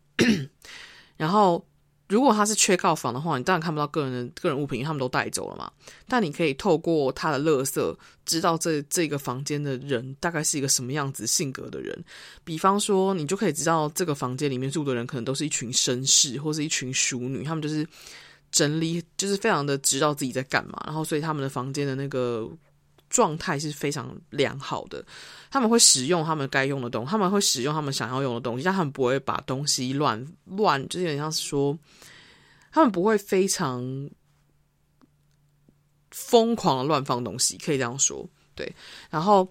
然后，如果他是缺靠房的话，你当然看不到个人的个人物品，他们都带走了嘛。但你可以透过他的垃圾，知道这这个房间的人大概是一个什么样子性格的人。比方说，你就可以知道这个房间里面住的人可能都是一群绅士，或是一群淑女，他们就是整理，就是非常的知道自己在干嘛。然后，所以他们的房间的那个。状态是非常良好的，他们会使用他们该用的东西，他们会使用他们想要用的东西，但他们不会把东西乱乱，就是有点像是说，他们不会非常疯狂的乱放东西，可以这样说，对，然后。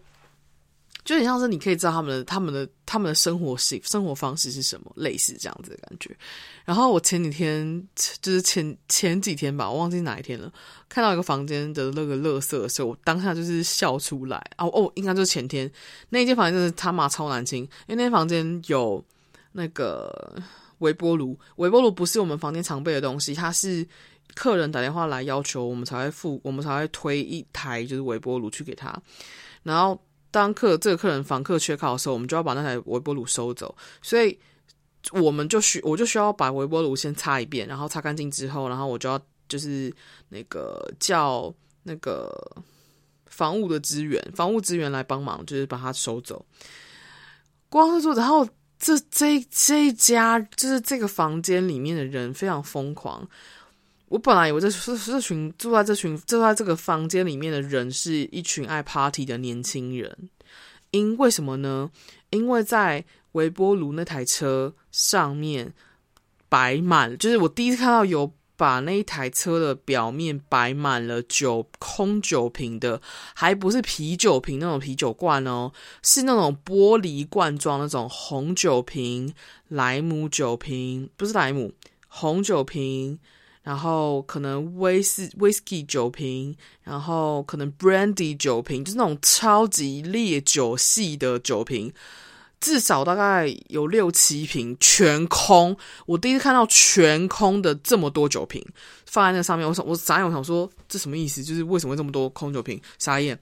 就很像是你可以知道他们的、他们的、他们的生活习、生活方式是什么，类似这样子的感觉。然后我前几天，就是前前几天吧，我忘记哪一天了，看到一个房间的那个垃圾的时候，我当下就是笑出来。哦哦，应该就是前天那一间房间，真的他妈超难清，因为那间房间有那个微波炉，微波炉不是我们房间常备的东西，它是客人打电话来要求，我们才会付，我们才会推一台就是微波炉去给他，然后。当客这个客人房客缺靠的时候，我们就要把那台微波炉收走，所以我们就需我就需要把微波炉先擦一遍，然后擦干净之后，然后我就要就是那个叫那个房务的资源，房务资源来帮忙，就是把它收走。光是说，然后这这这一家就是这个房间里面的人非常疯狂。我本来以为这是这群住在这群住在这个房间里面的人是一群爱 party 的年轻人，因为什么呢？因为在微波炉那台车上面摆满，就是我第一次看到有把那一台车的表面摆满了酒空酒瓶的，还不是啤酒瓶那种啤酒罐哦，是那种玻璃罐装那种红酒瓶、莱姆酒瓶，不是莱姆红酒瓶。然后可能威士威士忌酒瓶，然后可能 brandy 酒瓶，就是那种超级烈酒系的酒瓶，至少大概有六七瓶全空。我第一次看到全空的这么多酒瓶放在那上面，我想我傻眼，我想说这什么意思？就是为什么会这么多空酒瓶？傻眼。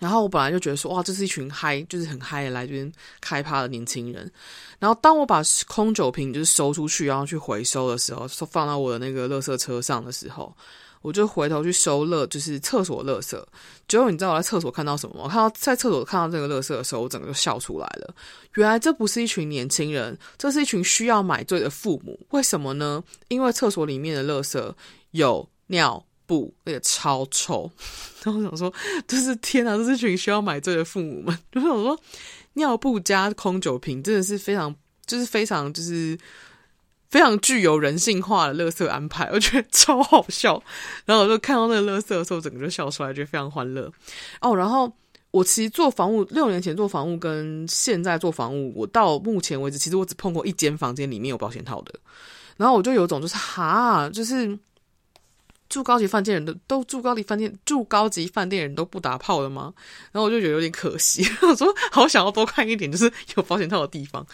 然后我本来就觉得说，哇，这是一群嗨，就是很嗨的来这边开趴的年轻人。然后当我把空酒瓶就是收出去，然后去回收的时候，说放到我的那个垃圾车上的时候，我就回头去收垃，就是厕所垃圾。结果你知道我在厕所看到什么吗？我看到在厕所看到这个垃圾的时候，我整个就笑出来了。原来这不是一群年轻人，这是一群需要买醉的父母。为什么呢？因为厕所里面的垃圾有尿。布，那个超臭。然后我想说，就是天啊，这是群需要买醉的父母们。就是我说，尿布加空酒瓶真的是非常，就是非常，就是非常具有人性化的垃圾安排，我觉得超好笑。然后我就看到那个垃圾的时候，整个就笑出来，觉得非常欢乐。哦，然后我其实做房屋，六年前做房屋跟现在做房屋，我到目前为止，其实我只碰过一间房间里面有保险套的。然后我就有种就是哈，就是。住高级饭店人都都住高级饭店，住高级饭店人都不打炮的吗？然后我就觉得有点可惜，我说好想要多看一点，就是有保险套的地方。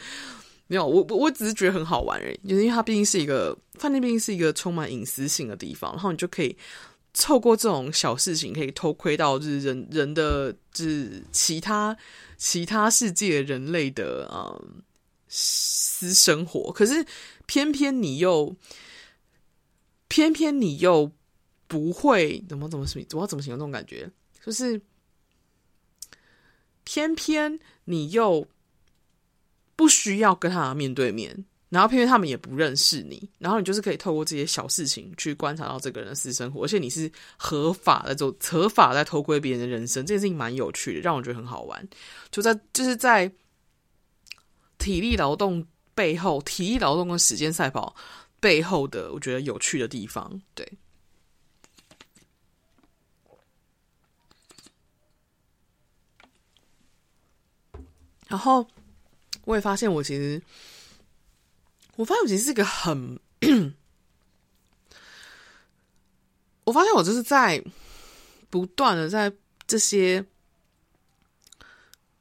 没有，我我只是觉得很好玩而已，就是因为它毕竟是一个饭店，毕竟是一个充满隐私性的地方，然后你就可以透过这种小事情，可以偷窥到就是人人的，就是其他其他世界人类的嗯私生活。可是偏偏你又偏偏你又。不会怎么怎么怎么我要怎么形容这种感觉？就是偏偏你又不需要跟他面对面，然后偏偏他们也不认识你，然后你就是可以透过这些小事情去观察到这个人的私生活，而且你是合法的，就合法在偷窥别人的人生，这件事情蛮有趣的，让我觉得很好玩。就在就是在体力劳动背后，体力劳动跟时间赛跑背后的，我觉得有趣的地方，对。然后我也发现，我其实，我发现我其实是个很，我发现我就是在不断的在这些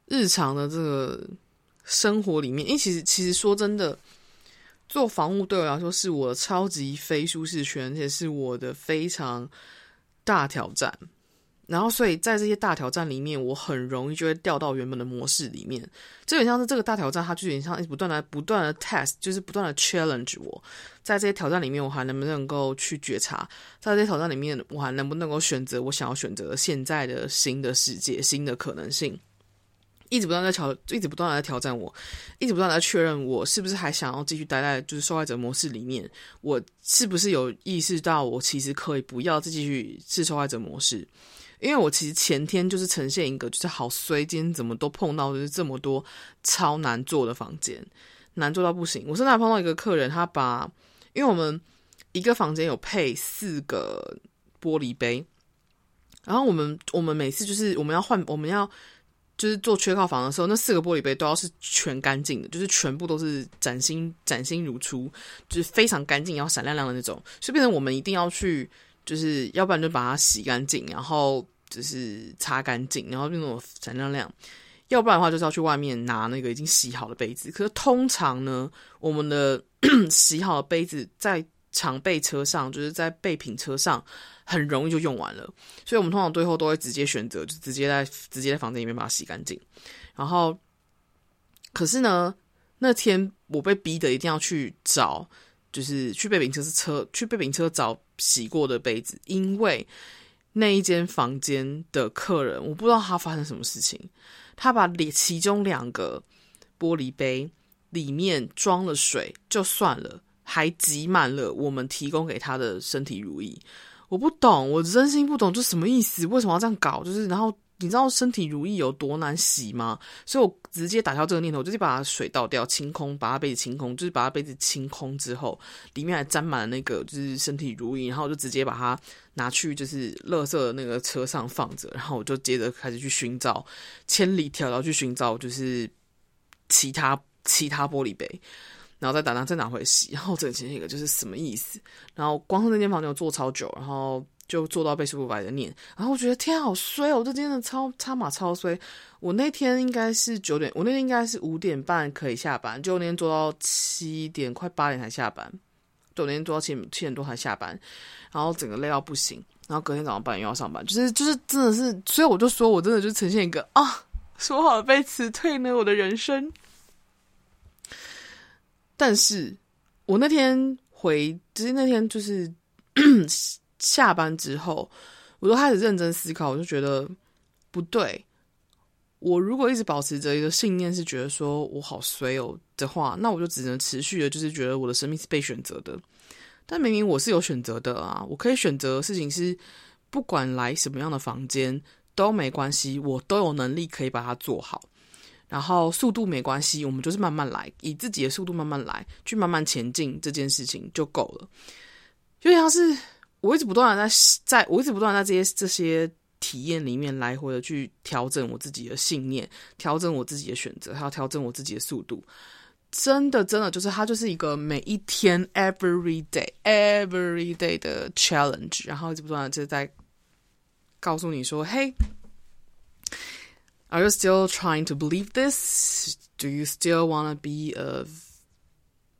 日常的这个生活里面，因为其实其实说真的，做房务对我来说是我的超级非舒适圈，而且是我的非常大挑战。然后，所以在这些大挑战里面，我很容易就会掉到原本的模式里面。这有点像是这个大挑战，它就有点像不断的、不断的 test，就是不断的 challenge 我。在这些挑战里面，我还能不能够去觉察？在这些挑战里面，我还能不能够选择我想要选择现在的新的世界、新的可能性？一直不断在挑，一直不断的在挑战我，一直不断的在确认我是不是还想要继续待在就是受害者模式里面？我是不是有意识到我其实可以不要再继续是受害者模式？因为我其实前天就是呈现一个，就是好衰，今天怎么都碰到就是这么多超难做的房间，难做到不行。我甚至还碰到一个客人，他把，因为我们一个房间有配四个玻璃杯，然后我们我们每次就是我们要换，我们要就是做缺靠房的时候，那四个玻璃杯都要是全干净的，就是全部都是崭新崭新如初，就是非常干净，要闪亮亮的那种，所以变成我们一定要去。就是要不然就把它洗干净，然后就是擦干净，然后那种闪亮亮；要不然的话就是要去外面拿那个已经洗好的杯子。可是通常呢，我们的 [CLEARS THROAT] 洗好的杯子在常备车上，就是在备品车上，很容易就用完了。所以我们通常最后都会直接选择，就直接在直接在房间里面把它洗干净。然后，可是呢，那天我被逼的一定要去找。就是去备品车是车去备品车找洗过的杯子，因为那一间房间的客人，我不知道他发生什么事情，他把里其中两个玻璃杯里面装了水就算了，还挤满了我们提供给他的身体乳液。我不懂，我真心不懂，这什么意思？为什么要这样搞？就是然后。你知道身体乳液有多难洗吗？所以我直接打消这个念头，就是把它水倒掉，清空，把它杯子清空，就是把它杯子清空之后，里面还沾满了那个就是身体乳液，然后我就直接把它拿去就是垃圾的那个车上放着，然后我就接着开始去寻找，千里迢迢去寻找就是其他 [LAUGHS] 其他玻璃杯，然后再打拿再拿回洗，然后这个其实一个就是什么意思？然后光是那间房间我坐超久，然后。就做到被师傅白的念，然后我觉得天好衰哦，我这真的超差马超衰。我那天应该是九点，我那天应该是五点半可以下班，就那天做到七点快八点才下班，就那天做到七点七点多才下班，然后整个累到不行，然后隔天早上八点又要上班，就是就是真的是，所以我就说我真的就呈现一个啊，说好被辞退呢，我的人生。但是我那天回，就是那天就是。下班之后，我都开始认真思考，我就觉得不对。我如果一直保持着一个信念，是觉得说我好衰哦的话，那我就只能持续的，就是觉得我的生命是被选择的。但明明我是有选择的啊，我可以选择的事情是，不管来什么样的房间都没关系，我都有能力可以把它做好。然后速度没关系，我们就是慢慢来，以自己的速度慢慢来，去慢慢前进，这件事情就够了。就像是我一直不断的在在，我一直不断在这些这些体验里面来回的去调整我自己的信念，调整我自己的选择，还要调整我自己的速度。真的，真的就是它就是一个每一天 every day every day 的 challenge，然后一直不断的就在告诉你说，嘿。Are you still trying to believe this? Do you still want to be a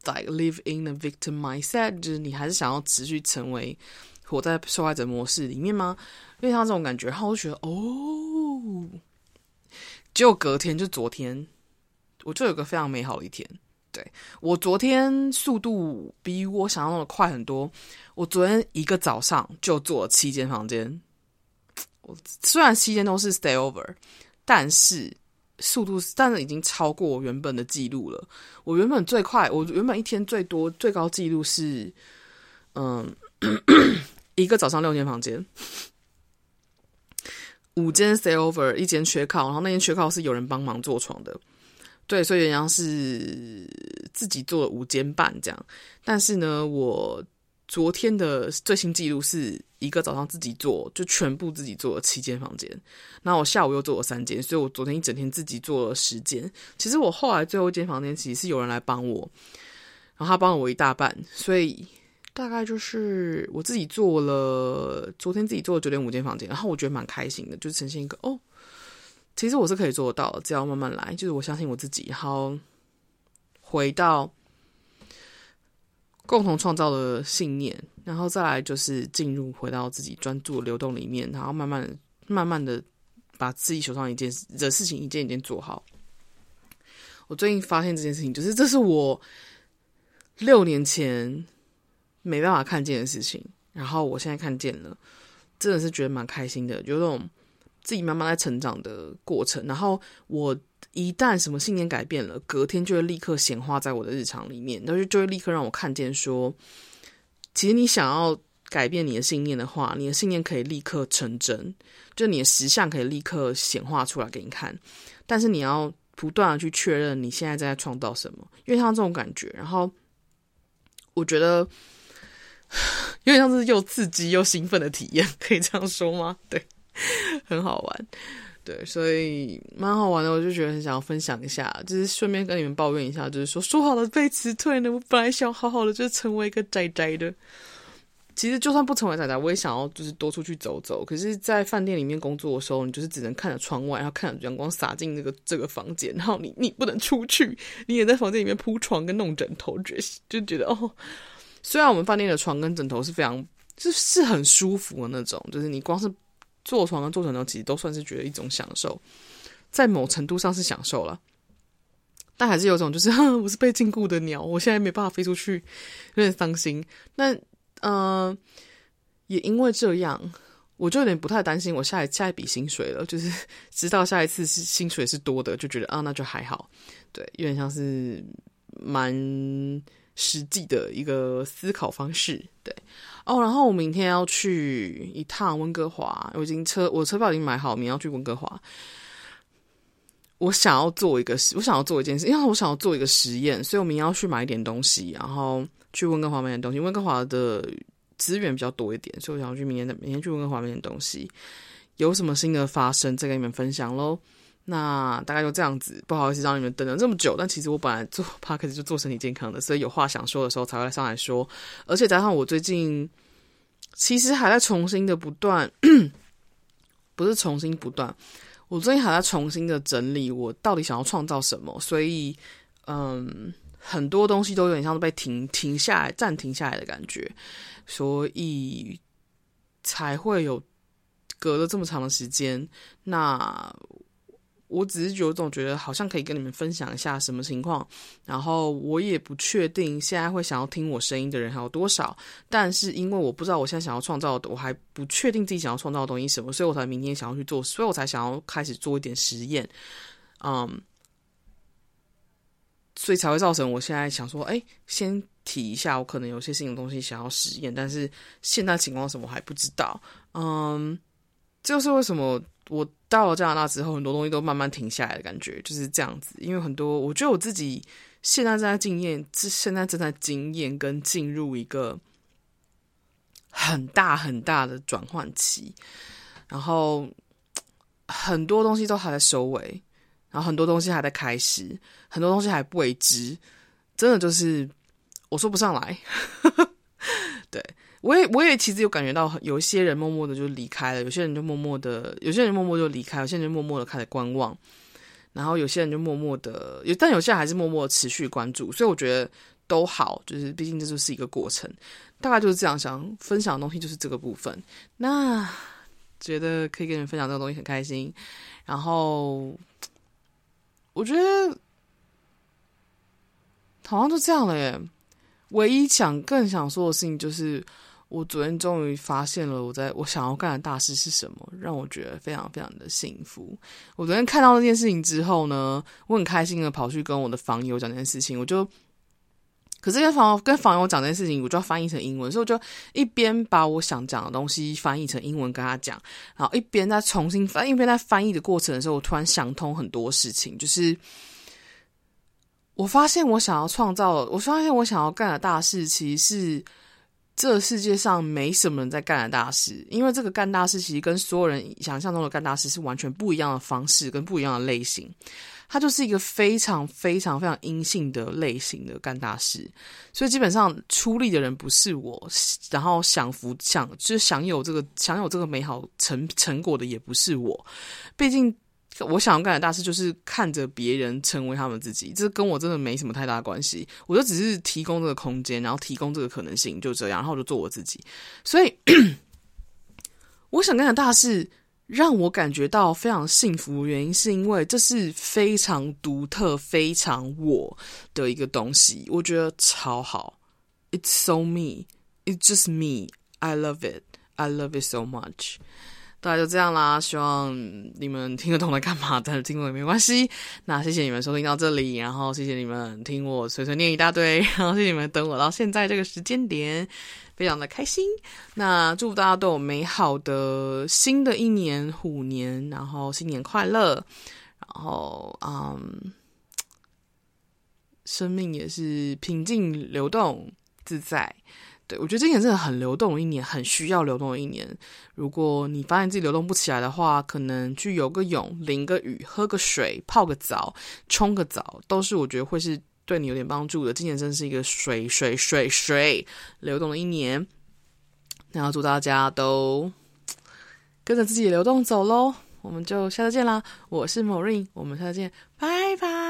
like live in a victim mindset？就是你还是想要持续成为活在受害者模式里面吗？因为像这种感觉，然后我就觉得哦，结果隔天就昨天，我就有个非常美好的一天。对，我昨天速度比我想象的快很多。我昨天一个早上就做了七间房间，我虽然七间都是 stay over。但是速度，但是已经超过我原本的记录了。我原本最快，我原本一天最多最高记录是，嗯，一个早上六间房间，五间 stay over，一间缺靠，然后那间缺靠是有人帮忙坐床的，对，所以原来是自己做了五间半这样。但是呢，我。昨天的最新记录是一个早上自己做，就全部自己做了七间房间。那我下午又做了三间，所以我昨天一整天自己做了十间。其实我后来最后一间房间其实是有人来帮我，然后他帮了我一大半，所以大概就是我自己做了，昨天自己做了九点五间房间，然后我觉得蛮开心的，就呈现一个哦，其实我是可以做到，只要慢慢来，就是我相信我自己，然后回到。共同创造的信念，然后再来就是进入回到自己专注流动里面，然后慢慢慢慢的把自己手上一件的事情一件一件做好。我最近发现这件事情，就是这是我六年前没办法看见的事情，然后我现在看见了，真的是觉得蛮开心的，有种自己慢慢在成长的过程。然后我。一旦什么信念改变了，隔天就会立刻显化在我的日常里面，然后就会立刻让我看见说，其实你想要改变你的信念的话，你的信念可以立刻成真，就你的实相可以立刻显化出来给你看。但是你要不断的去确认你现在正在创造什么，因为像这种感觉，然后我觉得 [LAUGHS] 有点像是又刺激又兴奋的体验，可以这样说吗？[LAUGHS] 对，很好玩。对，所以蛮好玩的，我就觉得很想要分享一下，就是顺便跟你们抱怨一下，就是说说好了被辞退呢，我本来想好好的就成为一个宅宅的，其实就算不成为宅宅，我也想要就是多出去走走。可是，在饭店里面工作的时候，你就是只能看着窗外，然后看着阳光洒进这个这个房间，然后你你不能出去，你也在房间里面铺床跟弄枕头，觉就觉得哦，虽然我们饭店的床跟枕头是非常就是很舒服的那种，就是你光是。坐床跟坐枕头其实都算是觉得一种享受，在某程度上是享受了，但还是有种就是 [LAUGHS] 我是被禁锢的鸟，我现在没办法飞出去，有点伤心。那嗯、呃，也因为这样，我就有点不太担心我下一下一笔薪水了，就是知道下一次是薪水是多的，就觉得啊那就还好，对，有点像是蛮。实际的一个思考方式，对哦。然后我明天要去一趟温哥华，我已经车我车票已经买好，明天要去温哥华。我想要做一个，我想要做一件事，因为我想要做一个实验，所以我明天要去买一点东西，然后去温哥华买点东西。温哥华的资源比较多一点，所以我想要去明天的明天去温哥华买点东西。有什么新的发生，再跟你们分享喽。那大概就这样子，不好意思让你们等了这么久。但其实我本来做 [LAUGHS] podcast 就做身体健康的，所以有话想说的时候才会上来说。而且加上我最近其实还在重新的不断，不是重新不断，我最近还在重新的整理我到底想要创造什么。所以，嗯，很多东西都有点像是被停停下来、暂停下来的感觉，所以才会有隔了这么长的时间。那。我只是有种觉得好像可以跟你们分享一下什么情况，然后我也不确定现在会想要听我声音的人还有多少，但是因为我不知道我现在想要创造的，我还不确定自己想要创造的东西什么，所以我才明天想要去做，所以我才想要开始做一点实验，嗯，所以才会造成我现在想说，哎，先提一下，我可能有些新的东西想要实验，但是现在情况什么我还不知道，嗯，这就是为什么我。到了加拿大之后，很多东西都慢慢停下来的感觉，就是这样子。因为很多，我觉得我自己现在正在经验，现在正在经验跟进入一个很大很大的转换期，然后很多东西都还在收尾，然后很多东西还在开始，很多东西还不未知，真的就是我说不上来。[LAUGHS] 对。我也我也其实有感觉到，有一些人默默的就离开了，有些人就默默的，有些人默默就离开，有些人默默的开始观望，然后有些人就默默的，有但有些人还是默默持续关注，所以我觉得都好，就是毕竟这就是一个过程，大概就是这样想分享的东西就是这个部分，那觉得可以跟你们分享这个东西很开心，然后我觉得好像就这样了耶，唯一想更想说的事情就是。我昨天终于发现了我在我想要干的大事是什么，让我觉得非常非常的幸福。我昨天看到那件事情之后呢，我很开心的跑去跟我的房友讲这件事情。我就，可是跟房跟房友讲这件事情，我就要翻译成英文，所以我就一边把我想讲的东西翻译成英文跟他讲，然后一边在重新翻，一边在翻译的过程的时候，我突然想通很多事情，就是我发现我想要创造，我发现我想要干的大事，其实是。这世界上没什么人在干的大事，因为这个干大事其实跟所有人想象中的干大事是完全不一样的方式跟不一样的类型。它就是一个非常非常非常阴性的类型的干大事，所以基本上出力的人不是我，然后享福享就是享有这个享有这个美好成成果的也不是我，毕竟。我想要干的大事就是看着别人成为他们自己，这跟我真的没什么太大关系。我就只是提供这个空间，然后提供这个可能性，就这样，然后我就做我自己。所以，[CLEARS THROAT] 我想干的大事让我感觉到非常幸福原因，是因为这是非常独特、非常我的一个东西，我觉得超好。It's so me. It's just me. I love it. I love it so much. 大概就这样啦，希望你们听得懂在干嘛，但是听不懂也没关系。那谢谢你们收听到这里，然后谢谢你们听我碎碎念一大堆，然后谢谢你们等我到现在这个时间点，非常的开心。那祝大家都有美好的新的一年虎年，然后新年快乐，然后嗯，生命也是平静流动自在。对，我觉得今年真的很流动的一年，很需要流动的一年。如果你发现自己流动不起来的话，可能去游个泳、淋个雨、喝个水、泡个澡、冲个澡，都是我觉得会是对你有点帮助的。今年真是一个水水水水流动的一年。那要祝大家都跟着自己流动走喽！我们就下次见啦！我是 Maureen，我们下次见，拜拜。